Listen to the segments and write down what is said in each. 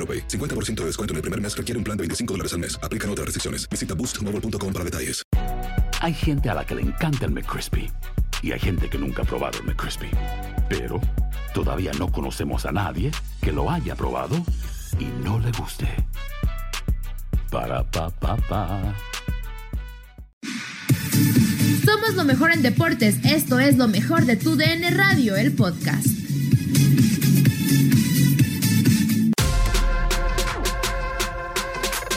AroPay. 50% de descuento en el primer mes requiere un plan de 25 dólares al mes. Aplican otras restricciones. Visita boostmobile.com para detalles. Hay gente a la que le encanta el McCrispy y hay gente que nunca ha probado el McCrispy. Pero todavía no conocemos a nadie que lo haya probado y no le guste. Para pa pa pa. Somos lo mejor en deportes. Esto es lo mejor de tu DN Radio, el podcast.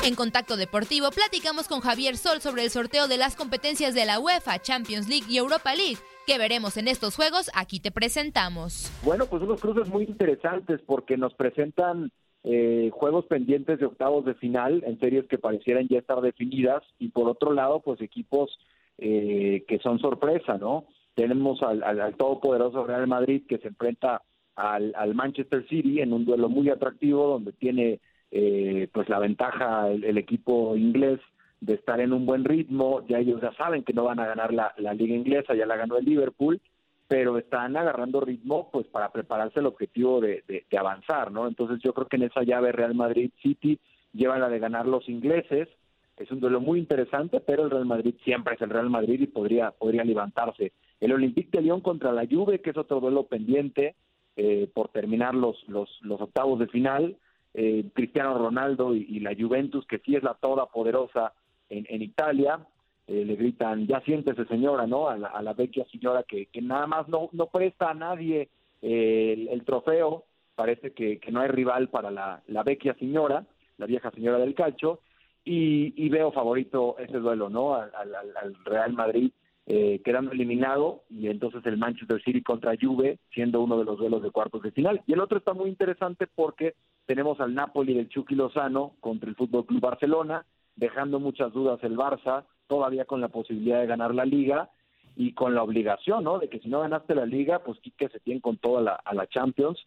En Contacto Deportivo platicamos con Javier Sol sobre el sorteo de las competencias de la UEFA, Champions League y Europa League. que veremos en estos juegos? Aquí te presentamos. Bueno, pues unos cruces muy interesantes porque nos presentan eh, juegos pendientes de octavos de final en series que parecieran ya estar definidas y por otro lado, pues equipos eh, que son sorpresa, ¿no? Tenemos al, todopoderoso Real Madrid que se enfrenta al Manchester City en un duelo muy atractivo donde tiene eh, pues la ventaja el, equipo inglés de estar en un buen ritmo, ya ellos ya saben que no van a ganar la, la liga inglesa, ya la ganó el Liverpool, pero están agarrando ritmo pues para prepararse el objetivo de, de, avanzar, ¿no? Entonces yo creo que en esa llave Real Madrid City llevan la de ganar los ingleses, es un duelo muy interesante, pero el Real Madrid siempre es el Real Madrid y podría, podría levantarse. El Olympique de Lyon contra la Juve, que es otro duelo pendiente eh, por terminar los, los, los octavos de final, eh, Cristiano Ronaldo y, la Juventus, que sí es la toda poderosa en, en Italia, eh, le gritan, ya siéntese señora, ¿no? A la, a la vecchia señora que, que nada más no, no presta a nadie eh, el, trofeo, parece que, que, no hay rival para la, la vecchia señora, la vieja señora del calcio, y, y veo favorito ese duelo, ¿no? Al Real Madrid eh, quedando eliminado y entonces el Manchester City contra Juve siendo uno de los duelos de cuartos de final. Y el otro está muy interesante porque tenemos al Napoli del Chucky Lozano contra el Fútbol Club Barcelona, dejando muchas dudas el Barça, todavía con la posibilidad de ganar la liga y con la obligación, ¿no? De que si no ganaste la liga, pues Quique se tiene con toda la, a la Champions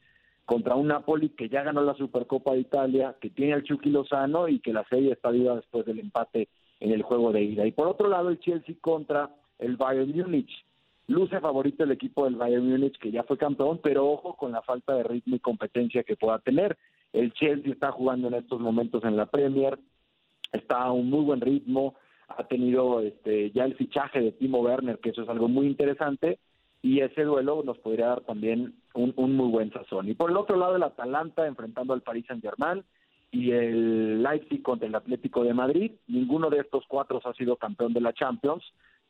contra un Napoli que ya ganó la Supercopa de Italia, que tiene al Chucky Lozano y que la serie está viva después del empate en el juego de ida. Y por otro lado, el Chelsea contra el Bayern Múnich. Luce favorito el equipo del Bayern Múnich que ya fue campeón, pero ojo con la falta de ritmo y competencia que pueda tener. El Chelsea está jugando en estos momentos en la Premier, está a un muy buen ritmo, ha tenido este ya el fichaje de Timo Werner, que eso es algo muy interesante, y ese duelo nos podría dar también un, un muy buen sazón. Y por el otro lado, el Atalanta enfrentando al Paris Saint-Germain y el Leipzig contra el Atlético de Madrid. Ninguno de estos cuatro ha sido campeón de la Champions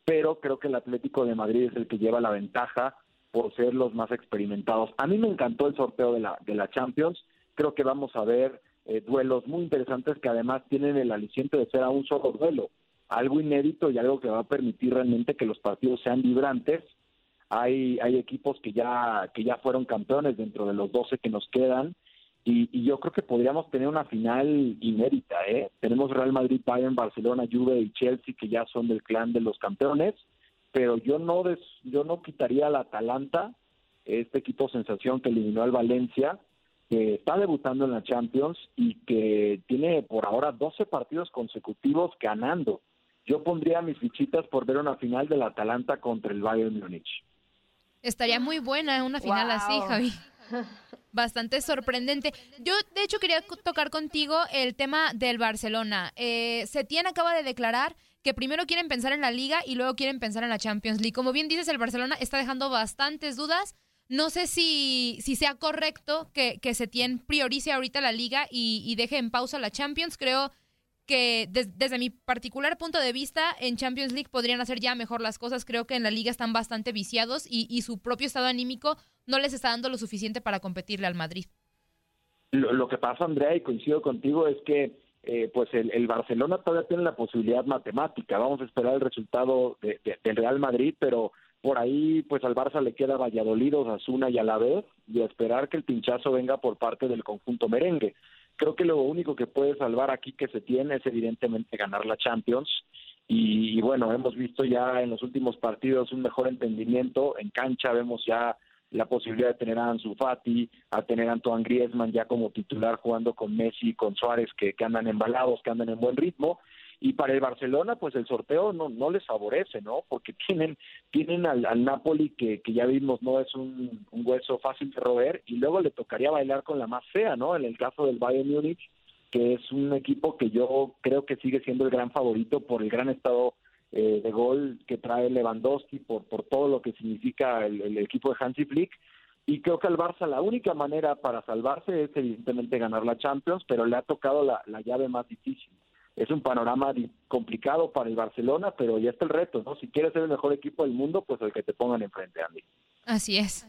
pero creo que el Atlético de Madrid es el que lleva la ventaja por ser los más experimentados. A mí me encantó el sorteo de la, de la Champions, creo que vamos a ver eh, duelos muy interesantes que además tienen el aliciente de ser a un solo duelo, algo inédito y algo que va a permitir realmente que los partidos sean vibrantes. Hay, hay equipos que ya, que ya fueron campeones dentro de los 12 que nos quedan y, y, yo creo que podríamos tener una final inédita, ¿eh? Tenemos Real Madrid, Bayern, Barcelona, Juve y Chelsea que ya son del clan de los campeones, pero yo no des, yo no quitaría al Atalanta, este equipo sensación que eliminó al Valencia, que está debutando en la Champions y que tiene por ahora 12 partidos consecutivos ganando. yo pondría mis fichitas por ver una final del Atalanta contra el Bayern Múnich. Estaría muy buena una final así, Javi. Bastante sorprendente. Yo, de hecho, quería tocar contigo el tema del Barcelona. Eh, Setién acaba de declarar que primero quieren pensar en la Liga y luego quieren pensar en la Champions League. Como bien dices, el Barcelona está dejando bastantes dudas. No sé si, si sea correcto que, que Setién priorice ahorita la Liga y, y deje en pausa la Champions. Creo que desde mi particular punto de vista, en Champions League podrían hacer ya mejor las cosas. Creo que en la liga están bastante viciados y, su propio estado anímico no les está dando lo suficiente para competirle al Madrid. Lo, que pasa, Andrea, y coincido contigo, es que eh, pues el, Barcelona todavía tiene la posibilidad matemática. Vamos a esperar el resultado del Real Madrid, pero por ahí pues al Barça le queda Valladolid, Osasuna y a la vez y a esperar que el pinchazo venga por parte del conjunto merengue. Creo que lo único que puede salvar aquí que se tiene es evidentemente ganar la Champions. Y, bueno, hemos visto ya en los últimos partidos un mejor entendimiento. En cancha vemos ya la posibilidad de tener a Ansu Fati, a tener a Antoine Griezmann ya como titular jugando con Messi, con Suárez, que, que andan embalados, que andan en buen ritmo y para el Barcelona pues el sorteo no no les favorece no porque tienen tienen al, Napoli que, que ya vimos no es un, hueso fácil de roer y luego le tocaría bailar con la más fea no en el caso del Bayern Múnich que es un equipo que yo creo que sigue siendo el gran favorito por el gran estado eh, de gol que trae Lewandowski por por todo lo que significa el, equipo de Hansi Flick. Y creo que al Barça la única manera para salvarse es evidentemente ganar la Champions, pero le ha tocado la, la llave más difícil es un panorama complicado para el Barcelona, pero ya está el reto, ¿no? Si quieres ser el mejor equipo del mundo, pues el que te pongan enfrente, Andy. Así es.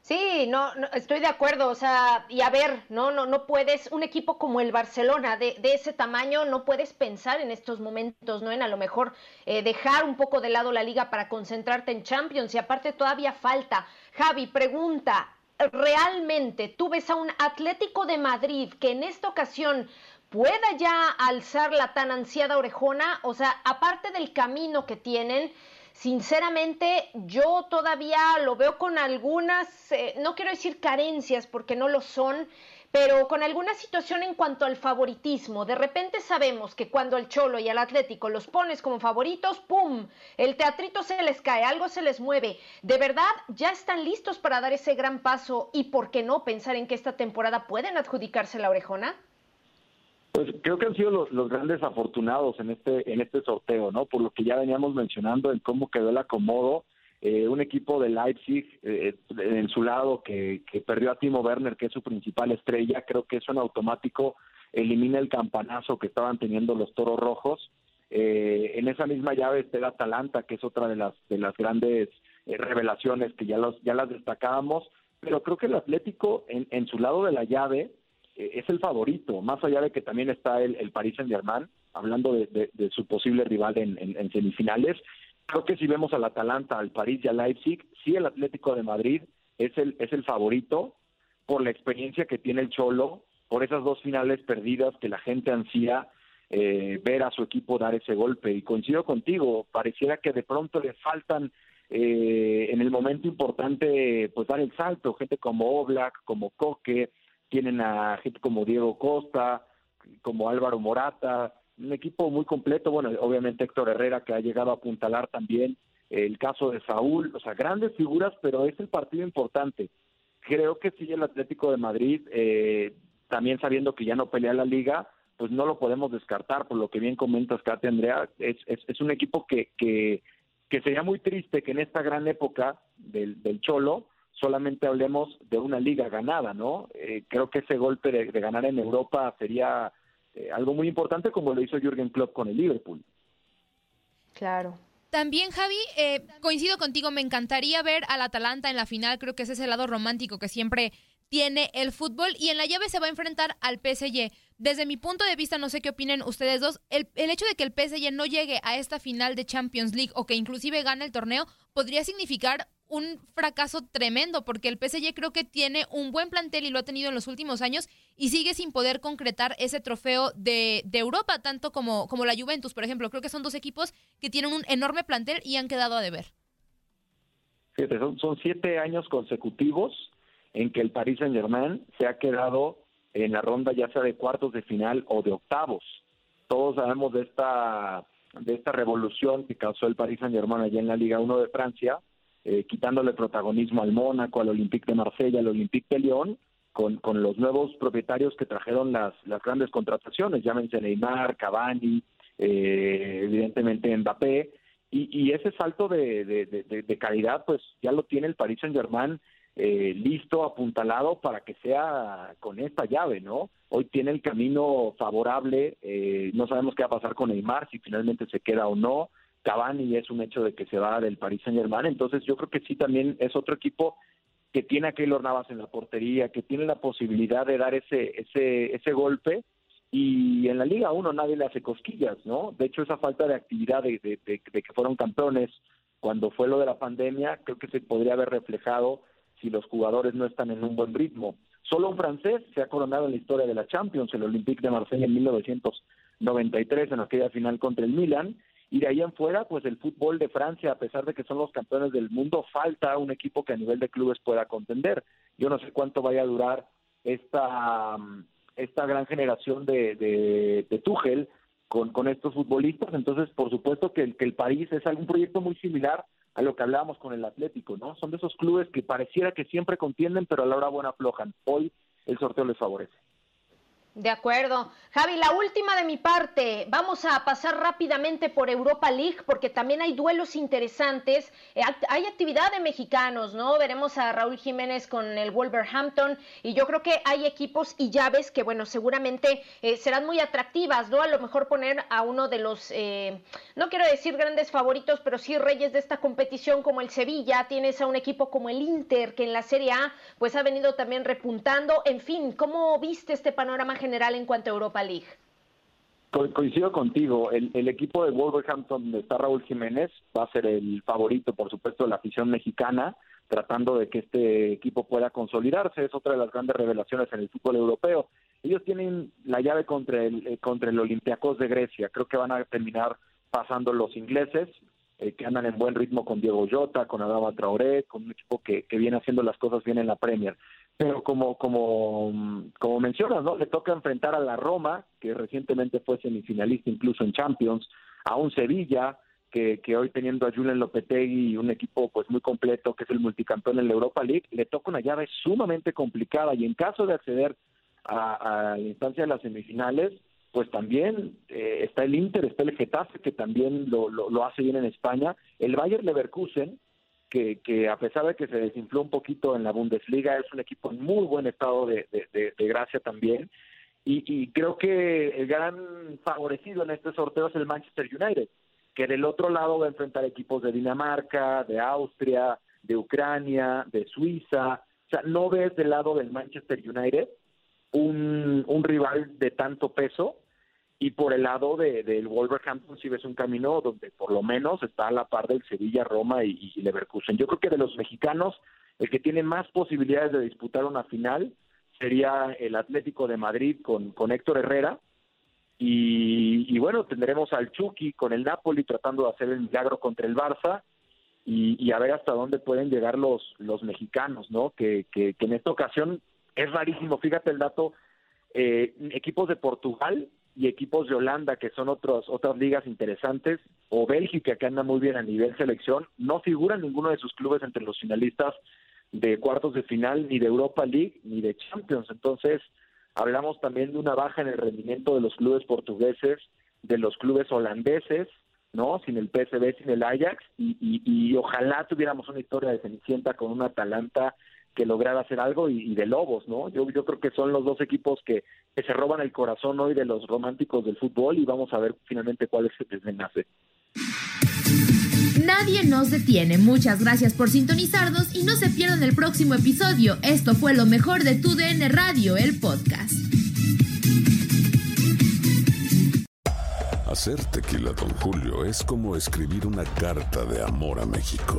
Sí, no, no, estoy de acuerdo, o sea, y a ver, no, no, no puedes, un equipo como el Barcelona de, de ese tamaño, no puedes pensar en estos momentos, ¿no? En a lo mejor eh, dejar un poco de lado la liga para concentrarte en Champions, y aparte todavía falta. Javi, pregunta, ¿realmente tú ves a un Atlético de Madrid que en esta ocasión pueda ya alzar la tan ansiada orejona, o sea, aparte del camino que tienen, sinceramente yo todavía lo veo con algunas, eh, no quiero decir carencias porque no lo son, pero con alguna situación en cuanto al favoritismo. De repente sabemos que cuando el Cholo y el Atlético los pones como favoritos, ¡pum! El teatrito se les cae, algo se les mueve. De verdad, ya están listos para dar ese gran paso y, ¿por qué no pensar en que esta temporada pueden adjudicarse la orejona? Pues creo que han sido los, grandes afortunados en este en este sorteo, ¿no? Por lo que ya veníamos mencionando en cómo quedó el acomodo. Eh, un equipo de Leipzig eh, en su lado que, que perdió a Timo Werner, que es su principal estrella, creo que eso en automático elimina el campanazo que estaban teniendo los Toros Rojos. Eh, en esa misma llave está el Atalanta, que es otra de las de las grandes revelaciones que ya los ya las destacábamos, pero creo que el Atlético en, en su lado de la llave eh, es el favorito, más allá de que también está el, el Paris Saint Germain, hablando de, su posible rival en, semifinales. Creo que si vemos al Atalanta, al París y al Leipzig, sí el Atlético de Madrid es el, es el favorito por la experiencia que tiene el Cholo, por esas dos finales perdidas que la gente ansía eh, ver a su equipo dar ese golpe. Y coincido contigo, pareciera que de pronto le faltan eh, en el momento importante pues dar el salto, gente como Oblak, como Coque, tienen a gente como Diego Costa, como Álvaro Morata, un equipo muy completo, bueno, obviamente Héctor Herrera que ha llegado a apuntalar también, el caso de Saúl, o sea, grandes figuras, pero es el partido importante. Creo que sí el Atlético de Madrid, eh, también sabiendo que ya no pelea la liga, pues no lo podemos descartar, por lo que bien comentas, Kate Andrea, es, es, es un equipo que, que, que sería muy triste que en esta gran época del, del Cholo, solamente hablemos de una liga ganada, ¿no? Eh, creo que ese golpe de, ganar en Europa sería eh, algo muy importante como lo hizo Jürgen Klopp con el Liverpool. Claro. También, Javi, eh, coincido contigo, me encantaría ver al Atalanta en la final, creo que ese es el lado romántico que siempre tiene el fútbol y en la llave se va a enfrentar al PSG. Desde mi punto de vista, no sé qué opinen ustedes dos, el, el, hecho de que el PSG no llegue a esta final de Champions League o que inclusive gane el torneo podría significar un fracaso tremendo porque el PSG creo que tiene un buen plantel y lo ha tenido en los últimos años y sigue sin poder concretar ese trofeo de, Europa, tanto como, como la Juventus, por ejemplo. Creo que son dos equipos que tienen un enorme plantel y han quedado a deber. Fíjate, son, siete años consecutivos en que el Paris Saint Germain se ha quedado en la ronda ya sea de cuartos de final o de octavos. Todos sabemos de esta de esta revolución que causó el Paris Saint-Germain allá en la Liga 1 de Francia, eh, quitándole protagonismo al Mónaco, al Olympique de Marsella, al Olympique de Lyon, con, con los nuevos propietarios que trajeron las, las grandes contrataciones, llámense Neymar, Cavani, eh, evidentemente Mbappé, y, y ese salto de, de, de, calidad, pues ya lo tiene el Paris Saint Germain eh, listo, apuntalado para que sea con esta llave, ¿no? Hoy tiene el camino favorable, eh, no sabemos qué va a pasar con Neymar, si finalmente se queda o no. Cavani es un hecho de que se va del Paris Saint Germain, entonces yo creo que sí también es otro equipo que tiene a Keylor Navas en la portería, que tiene la posibilidad de dar ese, ese, ese golpe y en la Liga 1 nadie le hace cosquillas, ¿no? De hecho, esa falta de actividad de, de, que fueron campeones cuando fue lo de la pandemia, creo que se podría haber reflejado si los jugadores no están en un buen ritmo. Solo un francés se ha coronado en la historia de la Champions, el Olympique de Marsella en 1993 en aquella final contra el Milan, y de ahí en fuera, pues el fútbol de Francia, a pesar de que son los campeones del mundo, falta un equipo que a nivel de clubes pueda contender. Yo no sé cuánto vaya a durar esta esta gran generación de, de, de Tuchel con, con estos futbolistas. Entonces, por supuesto que el, que el París es algún proyecto muy similar a lo que hablábamos con el Atlético, ¿no? Son de esos clubes que pareciera que siempre contienden, pero a la hora buena aflojan. Hoy el sorteo les favorece. De acuerdo. Javi, la última de mi parte. Vamos a pasar rápidamente por Europa League porque también hay duelos interesantes. Eh, hay actividad de mexicanos, ¿no? Veremos a Raúl Jiménez con el Wolverhampton y yo creo que hay equipos y llaves que, bueno, seguramente eh, serán muy atractivas, ¿no? A lo mejor poner a uno de los, eh, no quiero decir grandes favoritos, pero sí reyes de esta competición como el Sevilla. Tienes a un equipo como el Inter que en la Serie A pues ha venido también repuntando. En fin, ¿cómo viste este panorama general en cuanto a Europa Coincido contigo, el, el, equipo de Wolverhampton donde está Raúl Jiménez va a ser el favorito, por supuesto, de la afición mexicana, tratando de que este equipo pueda consolidarse, es otra de las grandes revelaciones en el fútbol europeo. Ellos tienen la llave contra el, eh, contra el Olympiacos de Grecia, creo que van a terminar pasando los ingleses, eh, que andan en buen ritmo con Diego Jota, con Adama Traoré, con un equipo que, que viene haciendo las cosas bien en la Premier pero como como como mencionas, ¿no? Le toca enfrentar a la Roma, que recientemente fue semifinalista incluso en Champions, a un Sevilla que, que hoy teniendo a Julian Lopetegui y un equipo pues muy completo que es el multicampeón en la Europa League, le toca una llave sumamente complicada y en caso de acceder a, la instancia de las semifinales, pues también eh, está el Inter, está el Getafe que también lo, lo, lo hace bien en España, el Bayern Leverkusen que, a pesar de que se desinfló un poquito en la Bundesliga, es un equipo en muy buen estado de, gracia también. Y, creo que el gran favorecido en este sorteo es el Manchester United, que del otro lado va a enfrentar equipos de Dinamarca, de Austria, de Ucrania, de Suiza. O sea, no ves del lado del Manchester United un, un rival de tanto peso y por el lado de, del Wolverhampton si ves un camino donde por lo menos está a la par del Sevilla, Roma y, Leverkusen. Yo creo que de los mexicanos el que tiene más posibilidades de disputar una final sería el Atlético de Madrid con, con Héctor Herrera y, bueno, tendremos al Chucky con el Napoli tratando de hacer el milagro contra el Barça y, a ver hasta dónde pueden llegar los, los mexicanos, ¿no? Que, que, que en esta ocasión es rarísimo, fíjate el dato, eh, equipos de Portugal y equipos de Holanda, que son otros, otras ligas interesantes, o Bélgica, que anda muy bien a nivel selección, no figura ninguno de sus clubes entre los finalistas de cuartos de final, ni de Europa League, ni de Champions. Entonces, hablamos también de una baja en el rendimiento de los clubes portugueses, de los clubes holandeses, ¿no? Sin el PSV, sin el Ajax, y, y, ojalá tuviéramos una historia de Cenicienta con un Atalanta que lograr hacer algo y, de Lobos, ¿no? Yo, yo creo que son los dos equipos que, que, se roban el corazón hoy de los románticos del fútbol y vamos a ver finalmente cuál es el desenlace. Nadie nos detiene. Muchas gracias por sintonizarnos y no se pierdan el próximo episodio. Esto fue lo mejor de Tu DN Radio, el podcast. Hacer tequila, don Julio, es como escribir una carta de amor a México.